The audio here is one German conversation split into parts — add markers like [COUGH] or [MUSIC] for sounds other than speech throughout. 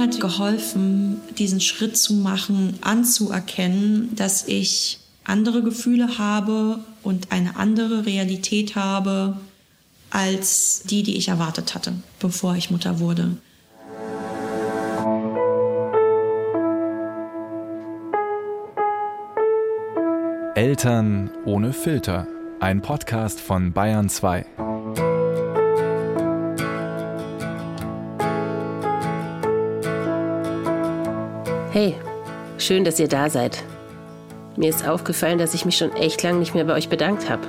mir hat geholfen, diesen Schritt zu machen, anzuerkennen, dass ich andere Gefühle habe und eine andere Realität habe als die, die ich erwartet hatte, bevor ich Mutter wurde. Eltern ohne Filter. Ein Podcast von Bayern 2. Hey, schön, dass ihr da seid. Mir ist aufgefallen, dass ich mich schon echt lang nicht mehr bei euch bedankt habe.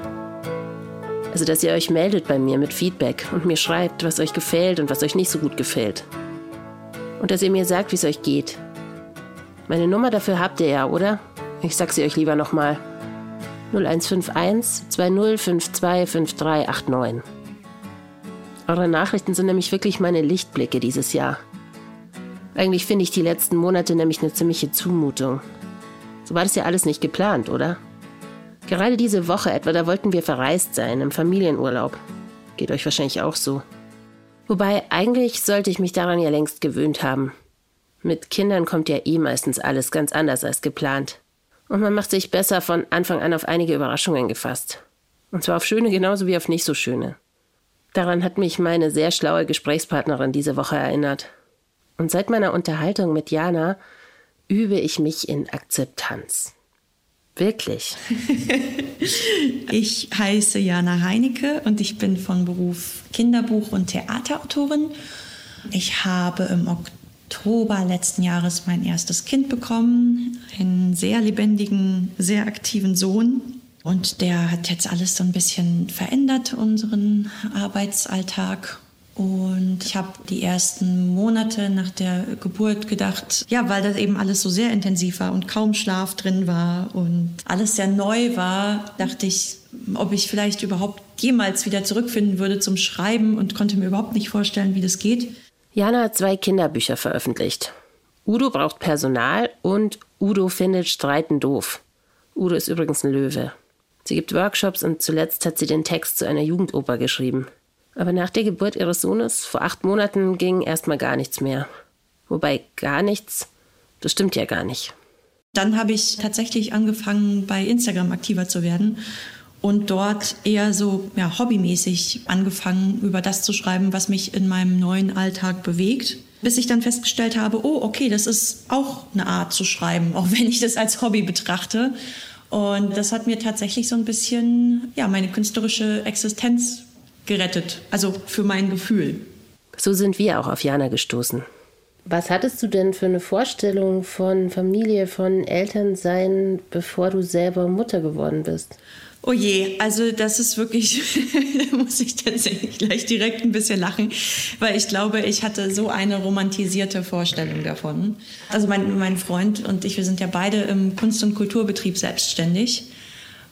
Also, dass ihr euch meldet bei mir mit Feedback und mir schreibt, was euch gefällt und was euch nicht so gut gefällt. Und dass ihr mir sagt, wie es euch geht. Meine Nummer dafür habt ihr ja, oder? Ich sag sie euch lieber nochmal. 0151 2052 5389. Eure Nachrichten sind nämlich wirklich meine Lichtblicke dieses Jahr. Eigentlich finde ich die letzten Monate nämlich eine ziemliche Zumutung. So war das ja alles nicht geplant, oder? Gerade diese Woche etwa, da wollten wir verreist sein, im Familienurlaub. Geht euch wahrscheinlich auch so. Wobei, eigentlich sollte ich mich daran ja längst gewöhnt haben. Mit Kindern kommt ja eh meistens alles ganz anders als geplant. Und man macht sich besser von Anfang an auf einige Überraschungen gefasst. Und zwar auf schöne genauso wie auf nicht so schöne. Daran hat mich meine sehr schlaue Gesprächspartnerin diese Woche erinnert. Und seit meiner Unterhaltung mit Jana übe ich mich in Akzeptanz. Wirklich. [LAUGHS] ich heiße Jana Heinecke und ich bin von Beruf Kinderbuch- und Theaterautorin. Ich habe im Oktober letzten Jahres mein erstes Kind bekommen, einen sehr lebendigen, sehr aktiven Sohn. Und der hat jetzt alles so ein bisschen verändert, unseren Arbeitsalltag. Und ich habe die ersten Monate nach der Geburt gedacht, ja, weil das eben alles so sehr intensiv war und kaum Schlaf drin war und alles sehr neu war, dachte ich, ob ich vielleicht überhaupt jemals wieder zurückfinden würde zum Schreiben und konnte mir überhaupt nicht vorstellen, wie das geht. Jana hat zwei Kinderbücher veröffentlicht. Udo braucht Personal und Udo findet Streiten doof. Udo ist übrigens ein Löwe. Sie gibt Workshops und zuletzt hat sie den Text zu einer Jugendoper geschrieben. Aber nach der Geburt ihres Sohnes vor acht Monaten ging erstmal gar nichts mehr. Wobei gar nichts, das stimmt ja gar nicht. Dann habe ich tatsächlich angefangen, bei Instagram aktiver zu werden und dort eher so ja, hobbymäßig angefangen, über das zu schreiben, was mich in meinem neuen Alltag bewegt. Bis ich dann festgestellt habe, oh, okay, das ist auch eine Art zu schreiben, auch wenn ich das als Hobby betrachte. Und das hat mir tatsächlich so ein bisschen ja, meine künstlerische Existenz gerettet. Also für mein Gefühl. So sind wir auch auf Jana gestoßen. Was hattest du denn für eine Vorstellung von Familie, von Elternsein, bevor du selber Mutter geworden bist? Oh je, also das ist wirklich, [LAUGHS] da muss ich tatsächlich gleich direkt ein bisschen lachen, weil ich glaube, ich hatte so eine romantisierte Vorstellung davon. Also mein, mein Freund und ich, wir sind ja beide im Kunst- und Kulturbetrieb selbstständig.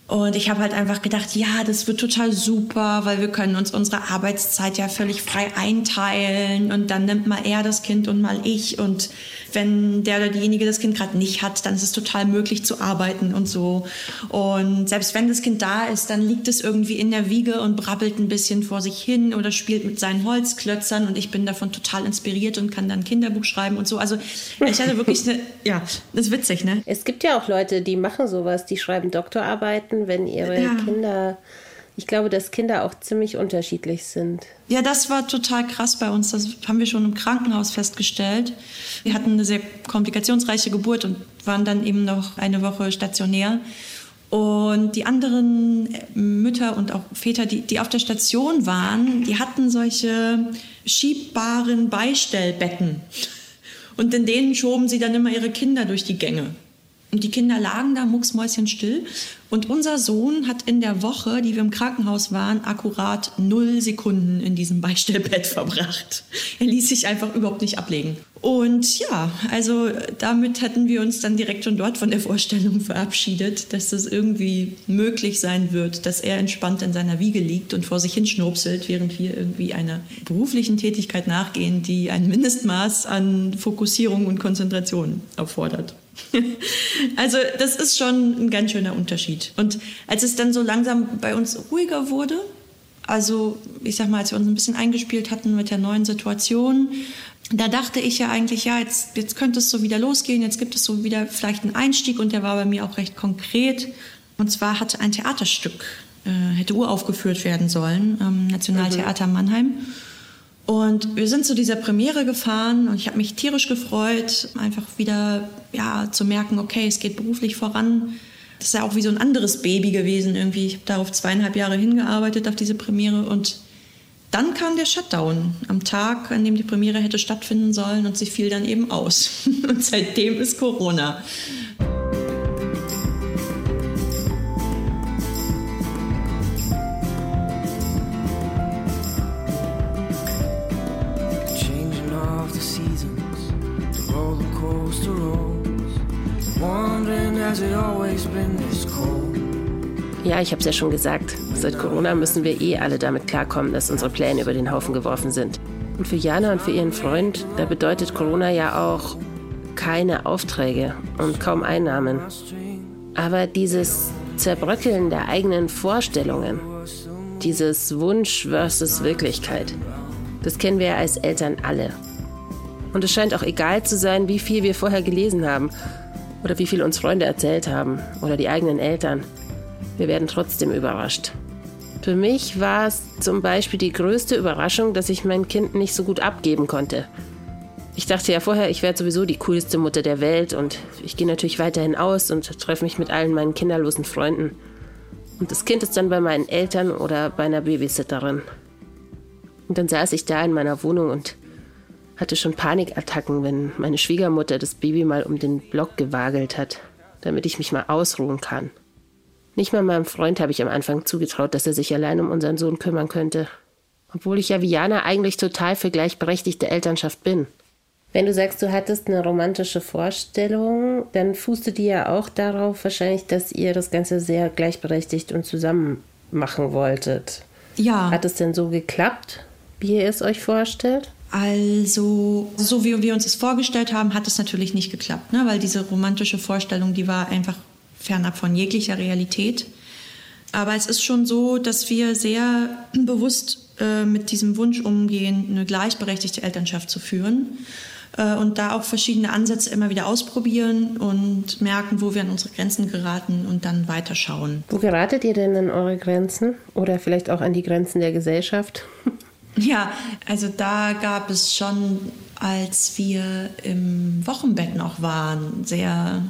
Und ich habe halt einfach gedacht, ja, das wird total super, weil wir können uns unsere Arbeitszeit ja völlig frei einteilen. Und dann nimmt mal er das Kind und mal ich. Und wenn der oder diejenige das Kind gerade nicht hat, dann ist es total möglich zu arbeiten und so. Und selbst wenn das Kind da ist, dann liegt es irgendwie in der Wiege und brabbelt ein bisschen vor sich hin oder spielt mit seinen Holzklötzern und ich bin davon total inspiriert und kann dann Kinderbuch schreiben und so. Also ich hatte wirklich eine, [LAUGHS] ja, das ist witzig, ne? Es gibt ja auch Leute, die machen sowas, die schreiben Doktorarbeiten, wenn ihre ja. Kinder ich glaube, dass Kinder auch ziemlich unterschiedlich sind. Ja, das war total krass bei uns. Das haben wir schon im Krankenhaus festgestellt. Wir hatten eine sehr komplikationsreiche Geburt und waren dann eben noch eine Woche stationär. Und die anderen Mütter und auch Väter, die, die auf der Station waren, die hatten solche schiebbaren Beistellbetten. Und in denen schoben sie dann immer ihre Kinder durch die Gänge. Und die Kinder lagen da mucksmäuschenstill. Und unser Sohn hat in der Woche, die wir im Krankenhaus waren, akkurat null Sekunden in diesem Beistellbett [LAUGHS] verbracht. Er ließ sich einfach überhaupt nicht ablegen. Und ja, also damit hatten wir uns dann direkt schon dort von der Vorstellung [LAUGHS] verabschiedet, dass es irgendwie möglich sein wird, dass er entspannt in seiner Wiege liegt und vor sich hin schnurpselt, während wir irgendwie einer beruflichen Tätigkeit nachgehen, die ein Mindestmaß an Fokussierung und Konzentration erfordert. [LAUGHS] also das ist schon ein ganz schöner Unterschied. Und als es dann so langsam bei uns ruhiger wurde, also ich sag mal, als wir uns ein bisschen eingespielt hatten mit der neuen Situation, da dachte ich ja eigentlich, ja, jetzt, jetzt könnte es so wieder losgehen, jetzt gibt es so wieder vielleicht einen Einstieg und der war bei mir auch recht konkret. Und zwar hatte ein Theaterstück, äh, hätte uraufgeführt werden sollen, am Nationaltheater mhm. Mannheim. Und wir sind zu dieser Premiere gefahren und ich habe mich tierisch gefreut, einfach wieder ja, zu merken, okay, es geht beruflich voran. Das ist ja auch wie so ein anderes Baby gewesen irgendwie. Ich habe darauf zweieinhalb Jahre hingearbeitet, auf diese Premiere und dann kam der Shutdown am Tag, an dem die Premiere hätte stattfinden sollen und sie fiel dann eben aus. [LAUGHS] Und seitdem ist Corona. Ja, ich habe es ja schon gesagt. Seit Corona müssen wir eh alle damit klarkommen, dass unsere Pläne über den Haufen geworfen sind. Und für Jana und für ihren Freund, da bedeutet Corona ja auch keine Aufträge und kaum Einnahmen. Aber dieses Zerbröckeln der eigenen Vorstellungen, dieses Wunsch versus Wirklichkeit, das kennen wir ja als Eltern alle. Und es scheint auch egal zu sein, wie viel wir vorher gelesen haben oder wie viel uns Freunde erzählt haben oder die eigenen Eltern. Wir werden trotzdem überrascht. Für mich war es zum Beispiel die größte Überraschung, dass ich mein Kind nicht so gut abgeben konnte. Ich dachte ja vorher, ich werde sowieso die coolste Mutter der Welt und ich gehe natürlich weiterhin aus und treffe mich mit allen meinen kinderlosen Freunden. Und das Kind ist dann bei meinen Eltern oder bei einer Babysitterin. Und dann saß ich da in meiner Wohnung und hatte schon Panikattacken, wenn meine Schwiegermutter das Baby mal um den Block gewagelt hat, damit ich mich mal ausruhen kann. Nicht mal meinem Freund habe ich am Anfang zugetraut, dass er sich allein um unseren Sohn kümmern könnte. Obwohl ich ja wie Jana eigentlich total für gleichberechtigte Elternschaft bin. Wenn du sagst, du hattest eine romantische Vorstellung, dann fußte die ja auch darauf wahrscheinlich, dass ihr das Ganze sehr gleichberechtigt und zusammen machen wolltet. Ja. Hat es denn so geklappt, wie ihr es euch vorstellt? Also, so wie wir uns es vorgestellt haben, hat es natürlich nicht geklappt, ne? weil diese romantische Vorstellung, die war einfach fernab von jeglicher Realität. Aber es ist schon so, dass wir sehr [CLEARS THROAT] bewusst äh, mit diesem Wunsch umgehen, eine gleichberechtigte Elternschaft zu führen äh, und da auch verschiedene Ansätze immer wieder ausprobieren und merken, wo wir an unsere Grenzen geraten und dann weiterschauen. Wo geratet ihr denn an eure Grenzen oder vielleicht auch an die Grenzen der Gesellschaft? [LAUGHS] Ja, also da gab es schon, als wir im Wochenbett noch waren, sehr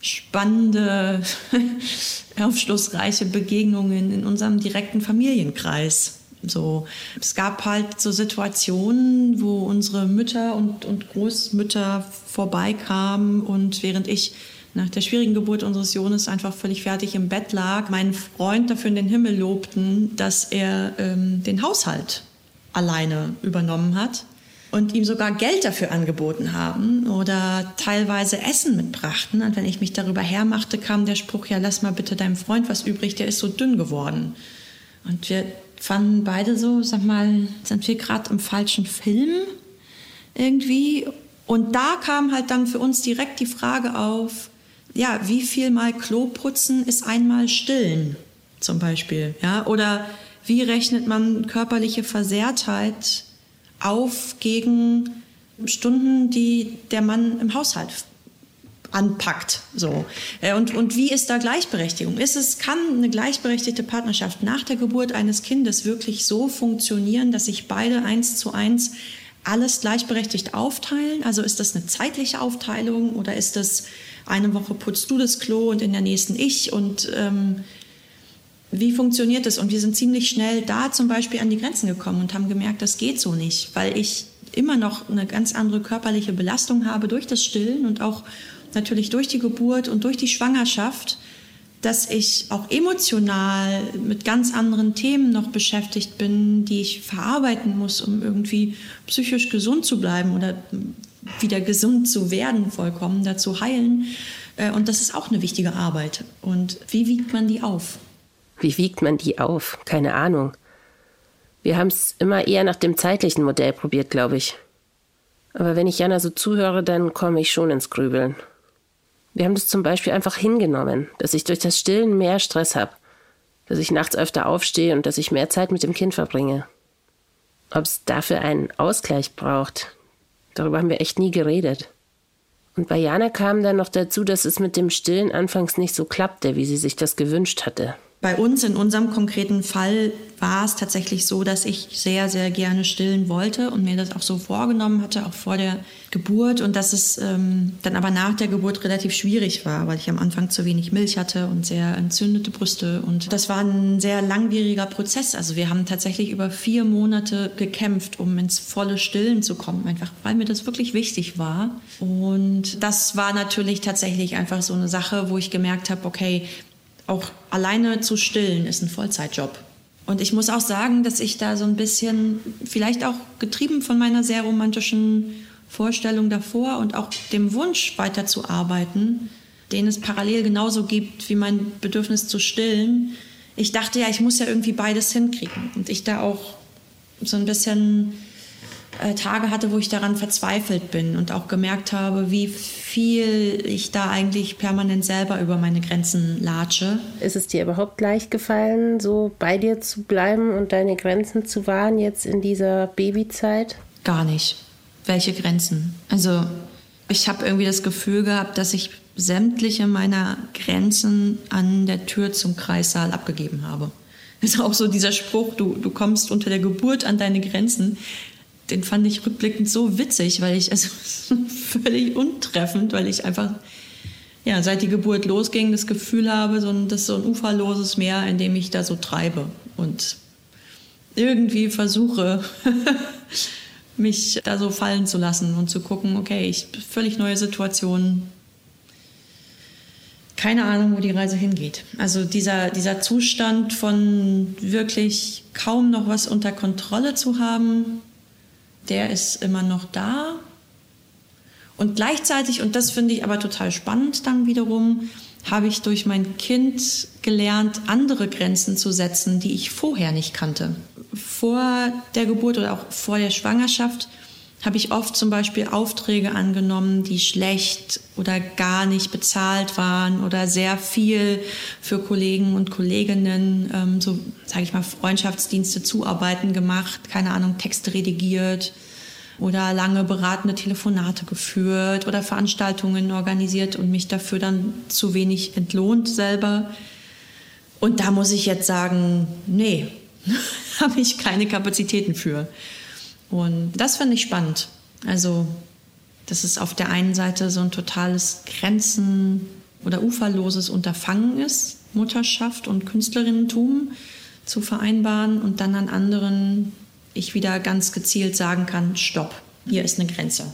spannende, [LAUGHS] aufschlussreiche Begegnungen in unserem direkten Familienkreis. So, es gab halt so Situationen, wo unsere Mütter und, und Großmütter vorbeikamen und während ich nach der schwierigen Geburt unseres Sohnes einfach völlig fertig im Bett lag, meinen Freund dafür in den Himmel lobten, dass er ähm, den Haushalt alleine übernommen hat und ihm sogar Geld dafür angeboten haben oder teilweise Essen mitbrachten. Und wenn ich mich darüber hermachte, kam der Spruch, ja, lass mal bitte deinem Freund was übrig, der ist so dünn geworden. Und wir fanden beide so, sag mal, sind wir gerade im falschen Film irgendwie? Und da kam halt dann für uns direkt die Frage auf, ja, wie viel mal Klo putzen ist einmal stillen, zum Beispiel, ja? Oder wie rechnet man körperliche Versehrtheit auf gegen Stunden, die der Mann im Haushalt anpackt. So. Äh, und, und wie ist da Gleichberechtigung? Ist es, kann eine gleichberechtigte Partnerschaft nach der Geburt eines Kindes wirklich so funktionieren, dass sich beide eins zu eins alles gleichberechtigt aufteilen? Also ist das eine zeitliche Aufteilung oder ist das eine Woche putzt du das Klo und in der nächsten ich? Und ähm, wie funktioniert das? Und wir sind ziemlich schnell da zum Beispiel an die Grenzen gekommen und haben gemerkt, das geht so nicht, weil ich immer noch eine ganz andere körperliche Belastung habe durch das Stillen und auch natürlich durch die Geburt und durch die Schwangerschaft, dass ich auch emotional mit ganz anderen Themen noch beschäftigt bin, die ich verarbeiten muss, um irgendwie psychisch gesund zu bleiben oder wieder gesund zu werden, vollkommen dazu heilen. Äh, und das ist auch eine wichtige Arbeit. Und wie wiegt man die auf? Wie wiegt man die auf? Keine Ahnung. Wir haben es immer eher nach dem zeitlichen Modell probiert, glaube ich. Aber wenn ich Jana so zuhöre, dann komme ich schon ins Grübeln. Wir haben das zum Beispiel einfach hingenommen, dass ich durch das Stillen mehr Stress habe, dass ich nachts öfter aufstehe und dass ich mehr Zeit mit dem Kind verbringe. Ob es dafür einen Ausgleich braucht, Darüber haben wir echt nie geredet. Und bei Jana kam dann noch dazu, dass es mit dem Stillen anfangs nicht so klappte, wie sie sich das gewünscht hatte. Bei uns in unserem konkreten Fall war es tatsächlich so, dass ich sehr, sehr gerne stillen wollte und mir das auch so vorgenommen hatte, auch vor der Geburt. Und dass es ähm, dann aber nach der Geburt relativ schwierig war, weil ich am Anfang zu wenig Milch hatte und sehr entzündete Brüste. Und das war ein sehr langwieriger Prozess. Also wir haben tatsächlich über vier Monate gekämpft, um ins volle Stillen zu kommen, einfach weil mir das wirklich wichtig war. Und das war natürlich tatsächlich einfach so eine Sache, wo ich gemerkt habe, okay, auch alleine zu stillen ist ein Vollzeitjob. Und ich muss auch sagen, dass ich da so ein bisschen, vielleicht auch getrieben von meiner sehr romantischen Vorstellung davor und auch dem Wunsch weiterzuarbeiten, den es parallel genauso gibt wie mein Bedürfnis zu stillen. Ich dachte ja, ich muss ja irgendwie beides hinkriegen. Und ich da auch so ein bisschen Tage hatte, wo ich daran verzweifelt bin und auch gemerkt habe, wie viel ich da eigentlich permanent selber über meine Grenzen latsche. Ist es dir überhaupt leicht gefallen, so bei dir zu bleiben und deine Grenzen zu wahren jetzt in dieser Babyzeit? Gar nicht. Welche Grenzen? Also ich habe irgendwie das Gefühl gehabt, dass ich sämtliche meiner Grenzen an der Tür zum Kreissaal abgegeben habe. Das ist auch so dieser Spruch, du, du kommst unter der Geburt an deine Grenzen den fand ich rückblickend so witzig, weil ich, also [LAUGHS] völlig untreffend, weil ich einfach, ja, seit die Geburt losging, das Gefühl habe, so ein, das ist so ein uferloses Meer, in dem ich da so treibe und irgendwie versuche, [LAUGHS] mich da so fallen zu lassen und zu gucken, okay, ich völlig neue Situation, keine Ahnung, wo die Reise hingeht. Also dieser, dieser Zustand von wirklich kaum noch was unter Kontrolle zu haben, der ist immer noch da. Und gleichzeitig, und das finde ich aber total spannend dann wiederum, habe ich durch mein Kind gelernt, andere Grenzen zu setzen, die ich vorher nicht kannte. Vor der Geburt oder auch vor der Schwangerschaft habe ich oft zum Beispiel Aufträge angenommen, die schlecht oder gar nicht bezahlt waren oder sehr viel für Kollegen und Kolleginnen, ähm, so sage ich mal, Freundschaftsdienste zuarbeiten gemacht, keine Ahnung, Texte redigiert oder lange beratende Telefonate geführt oder Veranstaltungen organisiert und mich dafür dann zu wenig entlohnt selber. Und da muss ich jetzt sagen, nee, [LAUGHS] habe ich keine Kapazitäten für. Und das finde ich spannend. Also, dass es auf der einen Seite so ein totales Grenzen- oder uferloses Unterfangen ist, Mutterschaft und Künstlerinnentum zu vereinbaren und dann an anderen ich wieder ganz gezielt sagen kann, stopp, hier ist eine Grenze.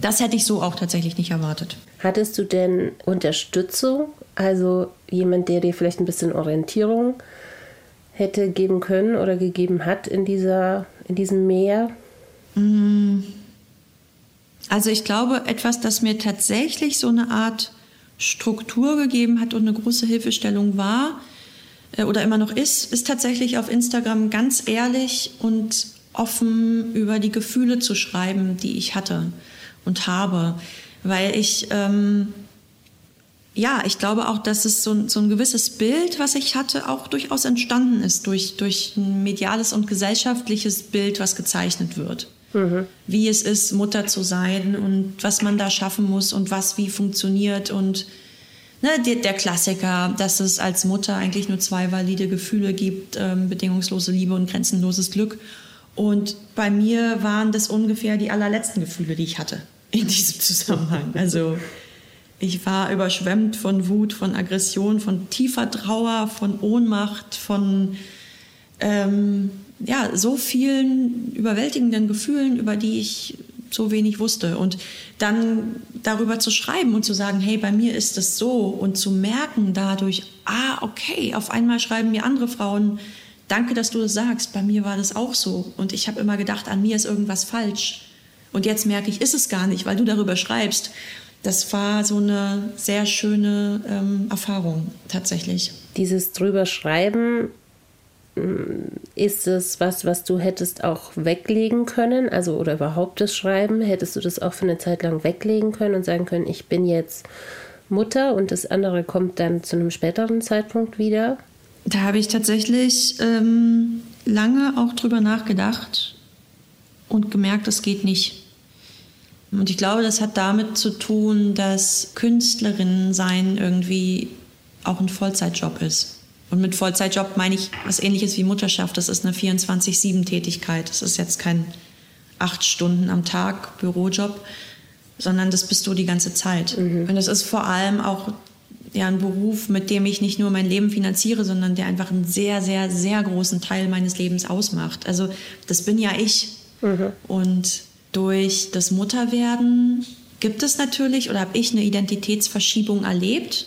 Das hätte ich so auch tatsächlich nicht erwartet. Hattest du denn Unterstützung, also jemand, der dir vielleicht ein bisschen Orientierung hätte geben können oder gegeben hat in, dieser, in diesem Meer? Mm. Also ich glaube, etwas, das mir tatsächlich so eine Art Struktur gegeben hat und eine große Hilfestellung war äh, oder immer noch ist, ist tatsächlich auf Instagram ganz ehrlich und offen über die Gefühle zu schreiben, die ich hatte und habe. Weil ich ähm, ja, ich glaube auch, dass es so, so, ein gewisses Bild, was ich hatte, auch durchaus entstanden ist durch, durch ein mediales und gesellschaftliches Bild, was gezeichnet wird. Mhm. Wie es ist, Mutter zu sein und was man da schaffen muss und was wie funktioniert und ne, der, der, Klassiker, dass es als Mutter eigentlich nur zwei valide Gefühle gibt, ähm, bedingungslose Liebe und grenzenloses Glück. Und bei mir waren das ungefähr die allerletzten Gefühle, die ich hatte in diesem Zusammenhang. Also ich war überschwemmt von Wut, von Aggression, von tiefer Trauer, von Ohnmacht, von ähm, ja, so vielen überwältigenden Gefühlen, über die ich so wenig wusste. Und dann darüber zu schreiben und zu sagen, hey, bei mir ist das so und zu merken dadurch, ah, okay, auf einmal schreiben mir andere Frauen, danke, dass du das sagst, bei mir war das auch so. Und ich habe immer gedacht, an mir ist irgendwas falsch. Und jetzt merke ich, ist es gar nicht, weil du darüber schreibst das war so eine sehr schöne ähm, Erfahrung tatsächlich. Dieses drüber schreiben, mm, ist es was, was du hättest auch weglegen können? Also oder überhaupt das Schreiben? Hättest du das auch für eine Zeit lang weglegen können und sagen können, ich bin jetzt Mutter und das andere kommt dann zu einem späteren Zeitpunkt wieder? Da habe ich tatsächlich ähm, lange auch drüber nachgedacht und gemerkt, es geht nicht Und ich glaube, das hat damit zu tun, dass Künstlerinnen sein irgendwie auch ein Vollzeitjob ist. Und mit Vollzeitjob meine ich was ähnliches wie Mutterschaft. Das ist eine 24-7-Tätigkeit. Das ist jetzt kein acht Stunden am Tag Bürojob, sondern das bist du die ganze Zeit. Mhm. Und das ist vor allem auch ja, ein Beruf, mit dem ich nicht nur mein Leben finanziere, sondern der einfach einen sehr, sehr, sehr großen Teil meines Lebens ausmacht. Also das bin ja ich. Mhm. Und durch das Mutterwerden gibt es natürlich oder habe ich eine Identitätsverschiebung erlebt,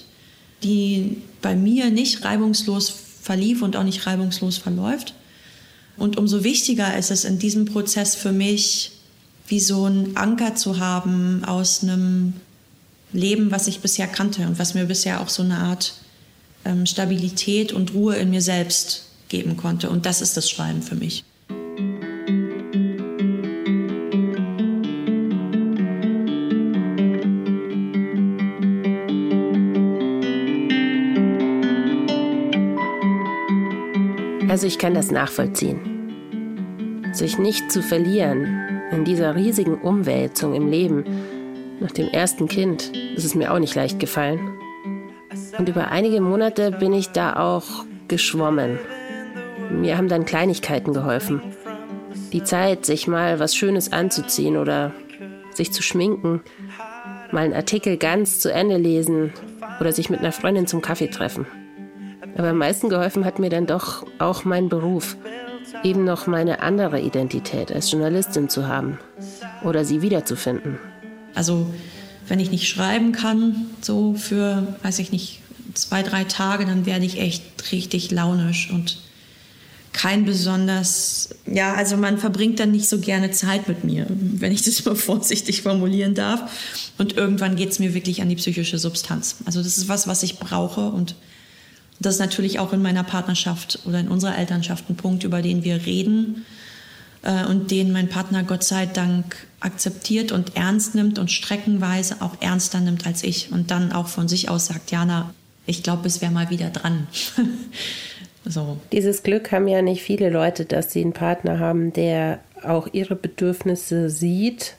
die bei mir nicht reibungslos verlief und auch nicht reibungslos verläuft. Und umso wichtiger ist es in diesem Prozess für mich, wie so einen Anker zu haben aus einem Leben, was ich bisher kannte und was mir bisher auch so eine Art ähm, Stabilität und Ruhe in mir selbst geben konnte. Und das ist das Schreiben für mich. Also ich kann das nachvollziehen. Sich nicht zu verlieren in dieser riesigen Umwälzung im Leben nach dem ersten Kind, ist es mir auch nicht leicht gefallen. Und über einige Monate bin ich da auch geschwommen. Mir haben dann Kleinigkeiten geholfen. Die Zeit, sich mal was Schönes anzuziehen oder sich zu schminken, mal einen Artikel ganz zu Ende lesen oder sich mit einer Freundin zum Kaffee treffen. Aber am meisten geholfen hat mir dann doch auch mein Beruf, eben noch meine andere Identität als Journalistin zu haben oder sie wiederzufinden. Also wenn ich nicht schreiben kann, so für, weiß ich nicht, zwei, drei Tage, dann werde ich echt richtig launisch und kein besonders, ja, also man verbringt dann nicht so gerne Zeit mit mir, wenn ich das mal [LAUGHS] vorsichtig formulieren darf. Und irgendwann geht es mir wirklich an die psychische Substanz. Also das ist was, was ich brauche und das ist natürlich auch in meiner Partnerschaft oder in unserer Elternschaft ein Punkt, über den wir reden äh, und den mein Partner Gott sei Dank akzeptiert und ernst nimmt und streckenweise auch ernster nimmt als ich und dann auch von sich aus sagt, Jana, ich glaube, es wäre mal wieder dran. [LAUGHS] so. Dieses Glück haben ja nicht viele Leute, dass sie einen Partner haben, der auch ihre Bedürfnisse sieht,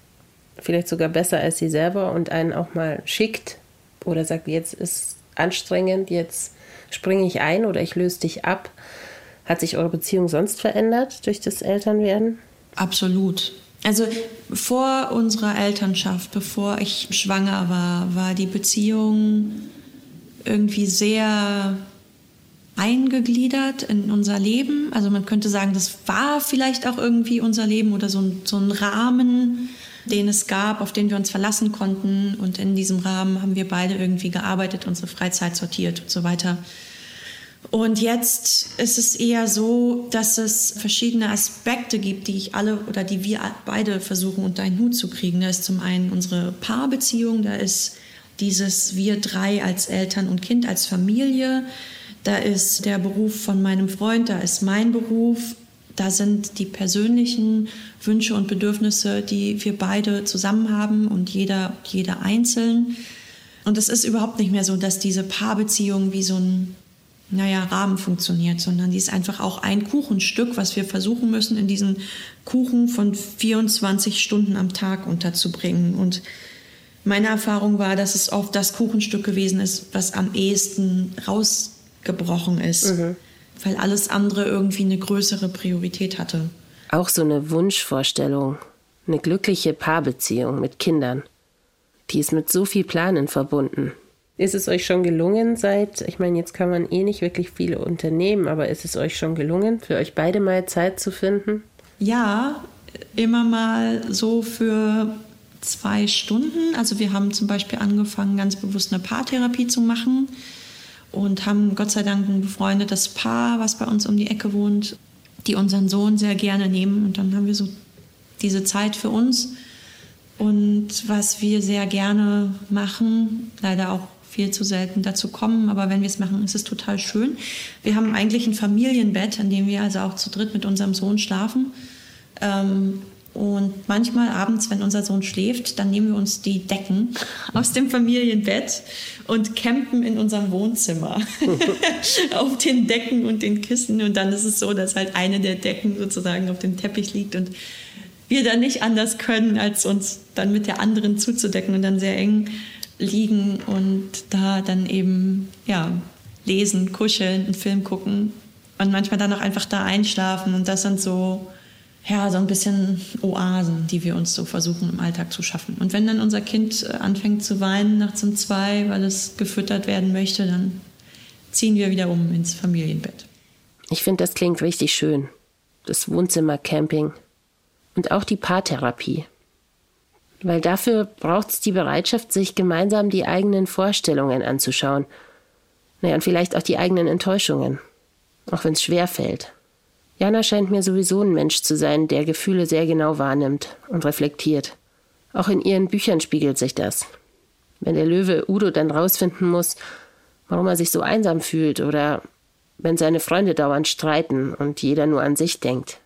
vielleicht sogar besser als sie selber und einen auch mal schickt oder sagt, jetzt ist anstrengend, jetzt Springe ich ein oder ich löse dich ab? Hat sich eure Beziehung sonst verändert durch das Elternwerden? Absolut. Also vor unserer Elternschaft, bevor ich schwanger war, war die Beziehung irgendwie sehr eingegliedert in unser Leben. Also man könnte sagen, das war vielleicht auch irgendwie unser Leben oder so ein, so ein Rahmen, den es gab, auf den wir uns verlassen konnten. Und in diesem Rahmen haben wir beide irgendwie gearbeitet, unsere Freizeit sortiert und so weiter. Und jetzt ist es eher so, dass es verschiedene Aspekte gibt, die ich alle oder die wir beide versuchen unter einen Hut zu kriegen. Da ist zum einen unsere Paarbeziehung, da ist dieses wir drei als Eltern und Kind, als Familie. Da ist der Beruf von meinem Freund, da ist mein Beruf da sind die persönlichen Wünsche und Bedürfnisse, die wir beide zusammen haben und jeder, jeder einzeln. Und es ist überhaupt nicht mehr so, dass diese Paarbeziehung wie so ein naja, Rahmen funktioniert, sondern die ist einfach auch ein Kuchenstück, was wir versuchen müssen, in diesen Kuchen von 24 Stunden am Tag unterzubringen. Und meine Erfahrung war, dass es oft das Kuchenstück gewesen ist, was am ehesten rausgebrochen ist. Mhm weil alles andere irgendwie eine größere Priorität hatte. Auch so eine Wunschvorstellung, eine glückliche Paarbeziehung mit Kindern, die ist mit so viel Planen verbunden. Ist es euch schon gelungen seit, ich meine, jetzt kann man eh nicht wirklich viele unternehmen, aber ist es euch schon gelungen, für euch beide mal Zeit zu finden? Ja, immer mal so für zwei Stunden. Also wir haben zum Beispiel angefangen, ganz bewusst eine Paartherapie zu machen und haben Gott sei Dank ein befreundetes Paar, was bei uns um die Ecke wohnt, die unseren Sohn sehr gerne nehmen. Und dann haben wir so diese Zeit für uns. Und was wir sehr gerne machen, leider auch viel zu selten dazu kommen, aber wenn wir es machen, ist es total schön. Wir haben eigentlich ein Familienbett, in dem wir also auch zu dritt mit unserem Sohn schlafen. Ähm, und manchmal abends, wenn unser Sohn schläft, dann nehmen wir uns die Decken aus dem Familienbett und campen in unserem Wohnzimmer [LAUGHS] auf den Decken und den Kissen. Und dann ist es so, dass halt eine der Decken sozusagen auf dem Teppich liegt und wir dann nicht anders können, als uns dann mit der anderen zuzudecken und dann sehr eng liegen und da dann eben ja lesen, kuscheln, einen Film gucken und manchmal dann auch einfach da einschlafen und das sind so ja, so ein bisschen Oasen, die wir uns so versuchen im Alltag zu schaffen. Und wenn dann unser Kind äh, anfängt zu weinen nachts um zwei, weil es gefüttert werden möchte, dann ziehen wir wieder um ins Familienbett. Ich finde, das klingt richtig schön. Das Wohnzimmercamping und auch die Paartherapie. Weil dafür braucht es die Bereitschaft, sich gemeinsam die eigenen Vorstellungen anzuschauen. Naja, und vielleicht auch die eigenen Enttäuschungen. Auch wenn es schwer fällt. Jana scheint mir sowieso ein Mensch zu sein, der Gefühle sehr genau wahrnimmt und reflektiert. Auch in ihren Büchern spiegelt sich das. Wenn der Löwe Udo dann rausfinden muss, warum er sich so einsam fühlt oder wenn seine Freunde dauernd streiten und jeder nur an sich denkt.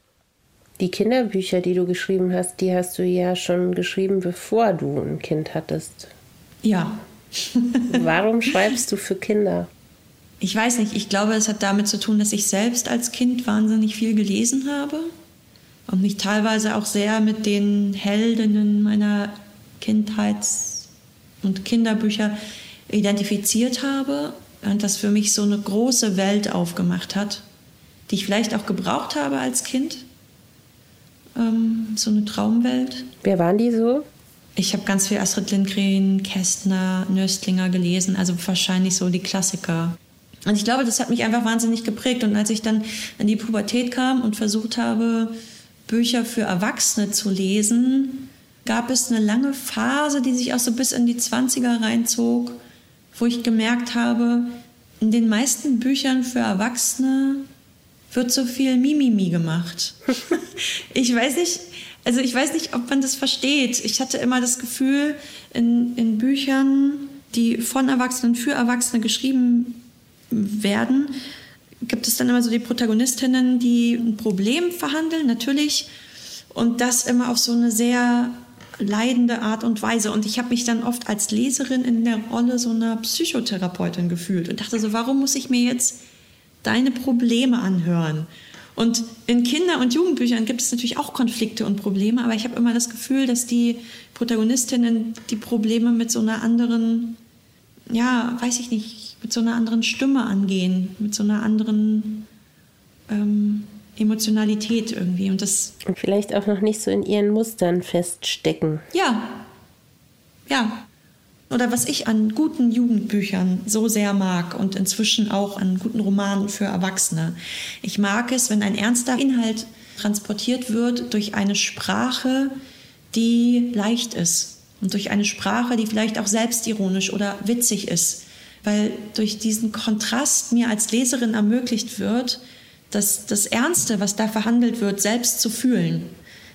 Die Kinderbücher, die du geschrieben hast, die hast du ja schon geschrieben, bevor du ein Kind hattest. Ja. Warum schreibst du für Kinder? Ich weiß nicht, ich glaube, es hat damit zu tun, dass ich selbst als Kind wahnsinnig viel gelesen habe und mich teilweise auch sehr mit den Heldinnen meiner Kindheits- und Kinderbücher identifiziert habe und das für mich so eine große Welt aufgemacht hat, die ich vielleicht auch gebraucht habe als Kind. Ähm, so eine Traumwelt. Wer waren die so? Ich habe ganz viel Astrid Lindgren, Kästner, Nöstlinger gelesen, also wahrscheinlich so die Klassiker. Und ich glaube, das hat mich einfach wahnsinnig geprägt. Und als ich dann in die Pubertät kam und versucht habe, Bücher für Erwachsene zu lesen, gab es eine lange Phase, die sich auch so bis in die 20er reinzog, wo ich gemerkt habe, in den meisten Büchern für Erwachsene wird so viel Mimimi gemacht. [LAUGHS] ich weiß nicht, also ich weiß nicht, ob man das versteht. Ich hatte immer das Gefühl, in, in Büchern, die von Erwachsenen für Erwachsene geschrieben werden, gibt es dann immer so die Protagonistinnen, die ein Problem verhandeln, natürlich, und das immer auf so eine sehr leidende Art und Weise. Und ich habe mich dann oft als Leserin in der Rolle so einer Psychotherapeutin gefühlt und dachte so, warum muss ich mir jetzt deine Probleme anhören? Und in Kinder- und Jugendbüchern gibt es natürlich auch Konflikte und Probleme, aber ich habe immer das Gefühl, dass die Protagonistinnen die Probleme mit so einer anderen, ja, weiß ich nicht, mit so einer anderen Stimme angehen, mit so einer anderen ähm, Emotionalität irgendwie. Und das. Und vielleicht auch noch nicht so in ihren Mustern feststecken. Ja. Ja. Oder was ich an guten Jugendbüchern so sehr mag und inzwischen auch an guten Romanen für Erwachsene. Ich mag es, wenn ein ernster Inhalt transportiert wird durch eine Sprache, die leicht ist und durch eine Sprache, die vielleicht auch selbstironisch oder witzig ist, weil durch diesen Kontrast mir als Leserin ermöglicht wird, das, das Ernste, was da verhandelt wird, selbst zu fühlen.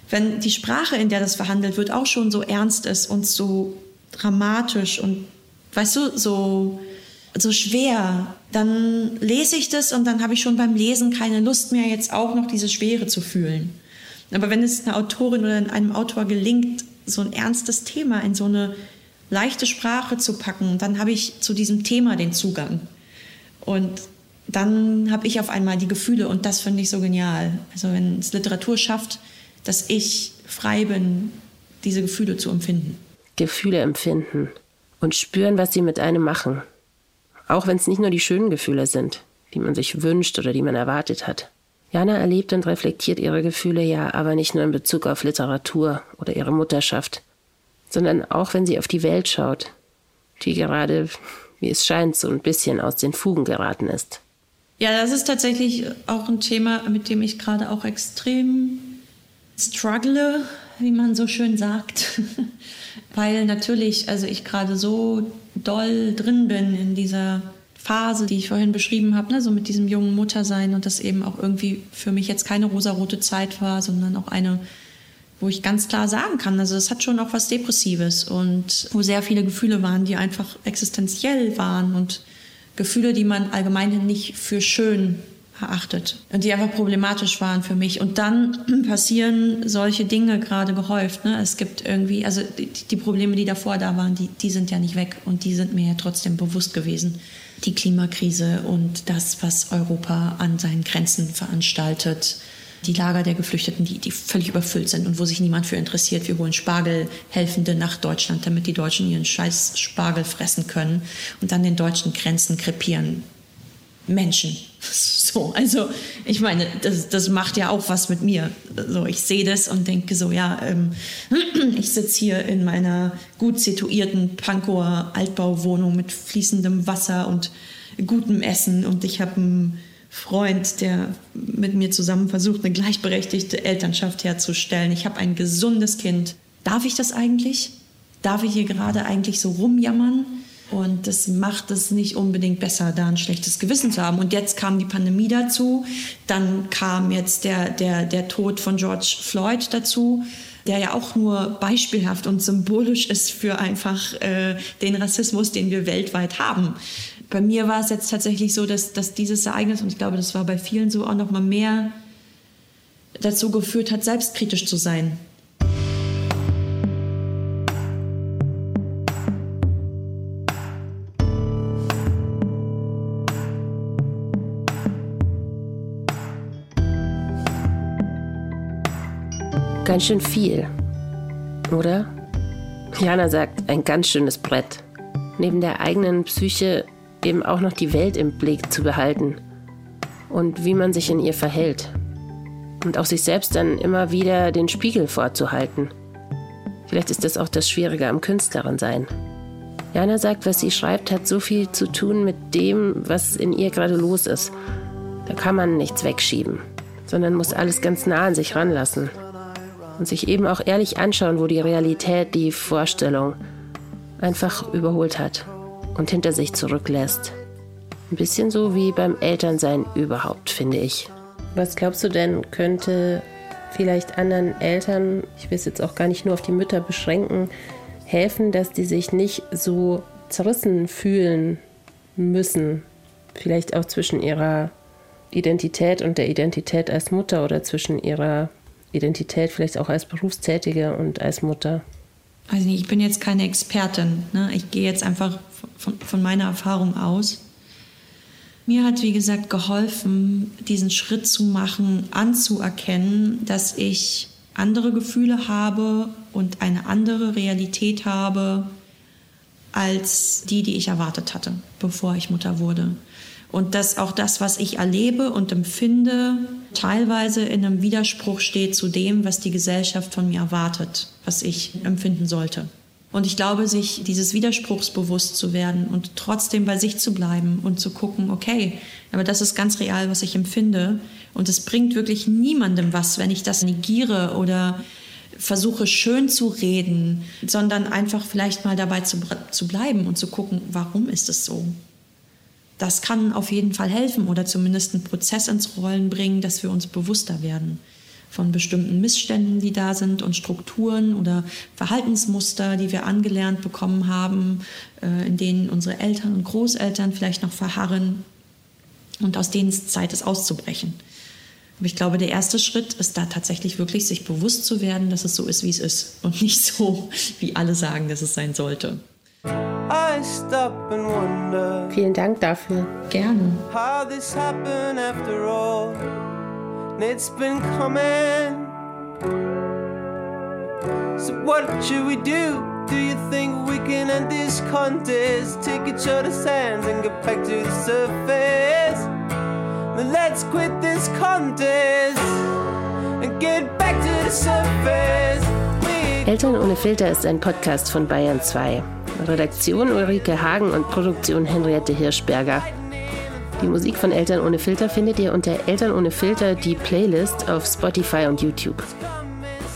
Wenn die Sprache, in der das verhandelt wird, auch schon so ernst ist und so dramatisch und, weißt du, so, so schwer, dann lese ich das und dann habe ich schon beim Lesen keine Lust mehr, jetzt auch noch diese Schwere zu fühlen. Aber wenn es einer Autorin oder einem Autor gelingt, so ein ernstes Thema in so eine leichte Sprache zu packen, dann habe ich zu diesem Thema den Zugang. Und dann habe ich auf einmal die Gefühle und das finde ich so genial. Also wenn es Literatur schafft, dass ich frei bin, diese Gefühle zu empfinden. Gefühle empfinden und spüren, was sie mit einem machen. Auch wenn es nicht nur die schönen Gefühle sind, die man sich wünscht oder die man erwartet hat. Jana erlebt und reflektiert ihre Gefühle ja aber nicht nur in Bezug auf Literatur oder ihre Mutterschaft, sondern auch wenn sie auf die Welt schaut, die gerade, wie es scheint, so ein bisschen aus den Fugen geraten ist. Ja, das ist tatsächlich auch ein Thema, mit dem ich gerade auch extrem struggle, wie man so schön sagt. [LAUGHS] Weil natürlich, also ich gerade so doll drin bin in dieser Phase, die ich vorhin beschrieben habe, ne, so mit diesem jungen Muttersein und das eben auch irgendwie für mich jetzt keine rosarote Zeit war, sondern auch eine, wo ich ganz klar sagen kann, also es hat schon auch was Depressives und wo sehr viele Gefühle waren, die einfach existenziell waren und Gefühle, die man allgemein nicht für schön erachtet und die einfach problematisch waren für mich. Und dann [CLEARS THROAT] passieren solche Dinge gerade gehäuft. Ne? Es gibt irgendwie, also die, die, Probleme, die davor da waren, die, die sind ja nicht weg und die sind mir ja trotzdem bewusst gewesen. Die Klimakrise und das, was Europa an seinen Grenzen veranstaltet. Die Lager der Geflüchteten, die, die völlig überfüllt sind und wo sich niemand für interessiert. Wir holen Spargelhelfende nach Deutschland, damit die Deutschen ihren scheiß Spargel fressen können und an den deutschen Grenzen krepieren. Menschen. [LAUGHS] So, also ich meine, das, das macht ja auch was mit mir. So, ich sehe das und denke so, ja, ähm, [CLEARS THROAT] ich sitze hier in meiner gut situierten Pankower Altbauwohnung mit fließendem Wasser und gutem Essen und ich habe einen Freund, der mit mir zusammen versucht, eine gleichberechtigte Elternschaft herzustellen. Ich habe ein gesundes Kind. Darf ich das eigentlich? Darf ich hier gerade eigentlich so rumjammern? Und das macht es nicht unbedingt besser, da ein schlechtes Gewissen zu haben. Und jetzt kam die Pandemie dazu. Dann kam jetzt der, der, der Tod von George Floyd dazu, der ja auch nur beispielhaft und symbolisch ist für einfach äh, den Rassismus, den wir weltweit haben. Bei mir war es jetzt tatsächlich so, dass, dass dieses Ereignis, und ich glaube, das war bei vielen so, auch noch mal mehr dazu geführt hat, selbstkritisch zu sein. Ganz schön viel, oder? Jana sagt, ein ganz schönes Brett. Neben der eigenen Psyche eben auch noch die Welt im Blick zu behalten und wie man sich in ihr verhält. Und auch sich selbst dann immer wieder den Spiegel vorzuhalten. Vielleicht ist das auch das Schwierige am Künstlerin sein. Jana sagt, was sie schreibt, hat so viel zu tun mit dem, was in ihr gerade los ist. Da kann man nichts wegschieben, sondern muss alles ganz nah an sich ranlassen und sich eben auch ehrlich anschauen, wo die Realität die Vorstellung einfach überholt hat und hinter sich zurücklässt. Ein bisschen so wie beim Elternsein überhaupt, finde ich. Was glaubst du denn, könnte vielleicht anderen Eltern, ich will es jetzt auch gar nicht nur auf die Mütter beschränken, helfen, dass die sich nicht so zerrissen fühlen müssen? Vielleicht auch zwischen ihrer Identität und der Identität als Mutter oder zwischen ihrer Identität, vielleicht auch als Berufstätige und als Mutter? Also ich bin jetzt keine Expertin. Ne? Ich gehe jetzt einfach von, von meiner Erfahrung aus. Mir hat, wie gesagt, geholfen, diesen Schritt zu machen, anzuerkennen, dass ich andere Gefühle habe und eine andere Realität habe als die, die ich erwartet hatte, bevor ich Mutter wurde. Und dass auch das, was ich erlebe und empfinde, teilweise in einem Widerspruch steht zu dem, was die Gesellschaft von mir erwartet, was ich empfinden sollte. Und ich glaube, sich dieses Widerspruchs bewusst zu werden und trotzdem bei sich zu bleiben und zu gucken, okay, aber das ist ganz real, was ich empfinde. Und es bringt wirklich niemandem was, wenn ich das negiere oder versuche schön zu reden, sondern einfach vielleicht mal dabei zu, zu bleiben und zu gucken, warum ist es so? Das kann auf jeden Fall helfen oder zumindest einen Prozess ins Rollen bringen, dass wir uns bewusster werden von bestimmten Missständen, die da sind und Strukturen oder Verhaltensmuster, die wir angelernt bekommen haben, äh, in denen unsere Eltern und Großeltern vielleicht noch verharren und aus denen es Zeit ist auszubrechen. Aber ich glaube, der erste Schritt ist da tatsächlich wirklich, sich bewusst zu werden, dass es so ist, wie es ist und nicht so, wie alle sagen, dass es sein sollte. Vielen Dank dafür. Gerne. How this happened after all. It's been coming. So what should we do? Do you think we can end this contest? Take each other's hands and get back to the surface. Then let's quit this contest and get back to the surface. Eltern ohne Filter ist ein Podcast von Bayern 2. Redaktion Ulrike Hagen und Produktion Henriette Hirschberger. Die Musik von Eltern ohne Filter findet ihr unter Eltern ohne Filter die Playlist auf Spotify und YouTube.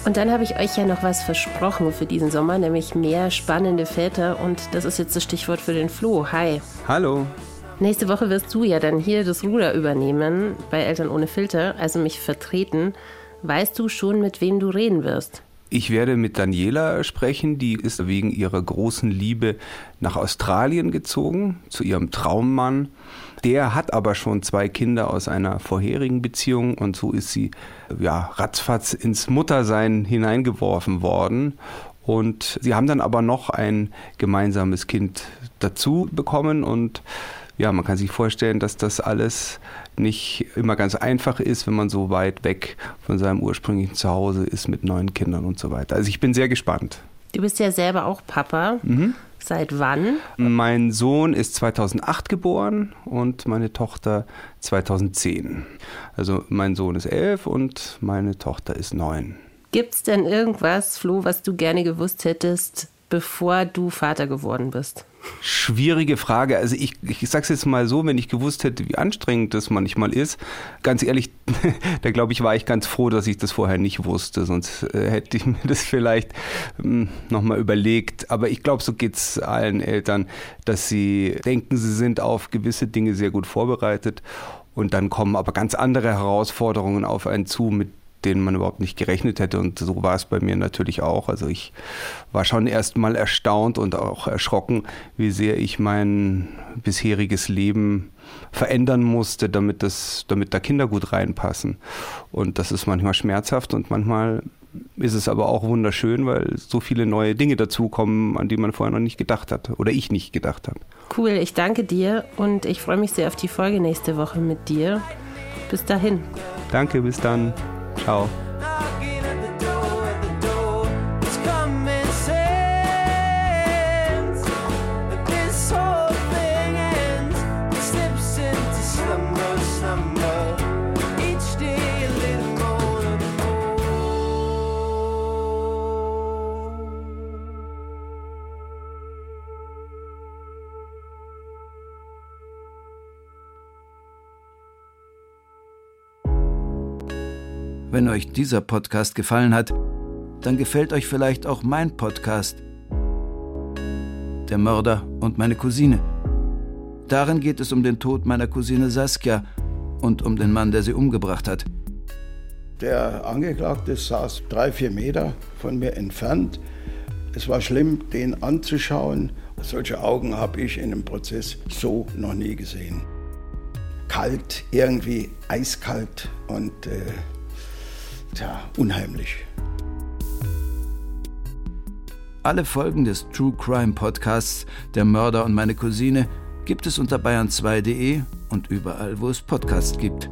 Und dann habe ich euch ja noch was versprochen für diesen Sommer, nämlich mehr spannende Väter. Und das ist jetzt das Stichwort für den Flo. Hi. Hallo. Nächste Woche wirst du ja dann hier das Ruder übernehmen bei Eltern ohne Filter, also mich vertreten. Weißt du schon, mit wem du reden wirst? Ich werde mit Daniela sprechen, die ist wegen ihrer großen Liebe nach Australien gezogen, zu ihrem Traummann. Der hat aber schon zwei Kinder aus einer vorherigen Beziehung und so ist sie ja ratzfatz ins Muttersein hineingeworfen worden. Und sie haben dann aber noch ein gemeinsames Kind dazu bekommen und ja, man kann sich vorstellen, dass das alles nicht immer ganz einfach ist, wenn man so weit weg von seinem ursprünglichen Zuhause ist mit neuen Kindern und so weiter. Also ich bin sehr gespannt. Du bist ja selber auch Papa. Mhm. Seit wann? Mein Sohn ist 2008 geboren und meine Tochter 2010. Also mein Sohn ist elf und meine Tochter ist neun. Gibt es denn irgendwas, Flo, was du gerne gewusst hättest, bevor du Vater geworden bist? Schwierige Frage. Also ich, ich sage es jetzt mal so, wenn ich gewusst hätte, wie anstrengend das manchmal ist, ganz ehrlich, [LAUGHS] da glaube ich, war ich ganz froh, dass ich das vorher nicht wusste. Sonst äh, hätte ich [LAUGHS] mir das vielleicht hm, nochmal überlegt. Aber ich glaube, so geht es allen Eltern, dass sie denken, sie sind auf gewisse Dinge sehr gut vorbereitet. Und dann kommen aber ganz andere Herausforderungen auf einen zu, mit denen man überhaupt nicht gerechnet hätte. Und so war es bei mir natürlich auch. Also ich war schon erst mal erstaunt und auch erschrocken, wie sehr ich mein bisheriges Leben verändern musste, damit, das, damit da Kinder gut reinpassen. Und das ist manchmal schmerzhaft und manchmal ist es aber auch wunderschön, weil so viele neue Dinge dazukommen, an die man vorher noch nicht gedacht hat oder ich nicht gedacht habe. Cool, ich danke dir und ich freue mich sehr auf die Folge nächste Woche mit dir. Bis dahin. Danke, bis dann. Ciao. Wenn euch dieser Podcast gefallen hat, dann gefällt euch vielleicht auch mein Podcast. Der Mörder und meine Cousine. Darin geht es um den Tod meiner Cousine Saskia und um den Mann, der sie umgebracht hat. Der Angeklagte saß drei, vier Meter von mir entfernt. Es war schlimm, den anzuschauen. Solche Augen habe ich in einem Prozess so noch nie gesehen. Kalt, irgendwie eiskalt und äh, Tja, unheimlich. Alle Folgen des True Crime Podcasts Der Mörder und meine Cousine gibt es unter bayern2.de und überall, wo es Podcasts gibt.